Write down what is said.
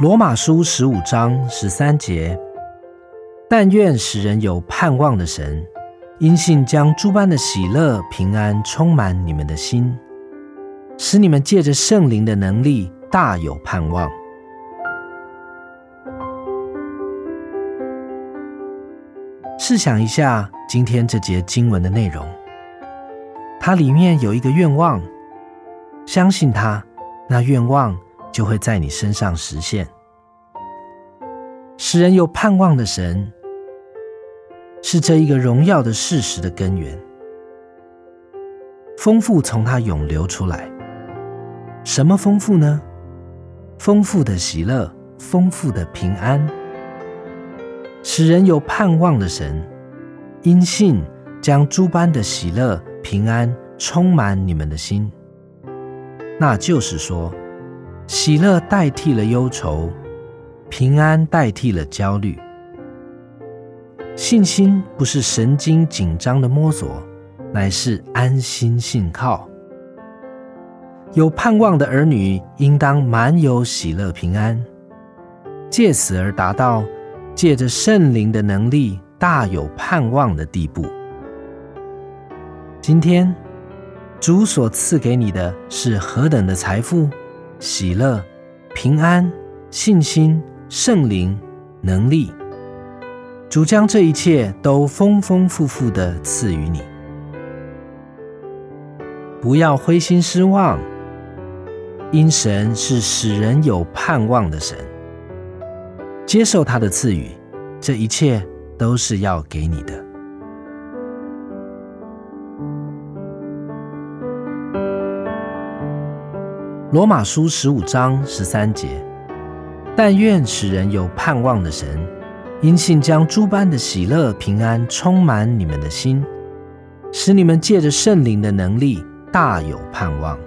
罗马书十五章十三节，但愿使人有盼望的神，因信将诸般的喜乐、平安充满你们的心，使你们借着圣灵的能力大有盼望。试想一下今天这节经文的内容，它里面有一个愿望，相信它，那愿望。就会在你身上实现。使人有盼望的神，是这一个荣耀的事实的根源。丰富从他涌流出来，什么丰富呢？丰富的喜乐，丰富的平安。使人有盼望的神，因信将诸般的喜乐、平安充满你们的心。那就是说。喜乐代替了忧愁，平安代替了焦虑。信心不是神经紧张的摸索，乃是安心信靠。有盼望的儿女应当满有喜乐平安，借此而达到借着圣灵的能力大有盼望的地步。今天主所赐给你的是何等的财富！喜乐、平安、信心、圣灵、能力，主将这一切都丰丰富富的赐予你。不要灰心失望，因神是使人有盼望的神。接受他的赐予，这一切都是要给你的。罗马书十五章十三节，但愿使人有盼望的神，因信将诸般的喜乐平安充满你们的心，使你们借着圣灵的能力大有盼望。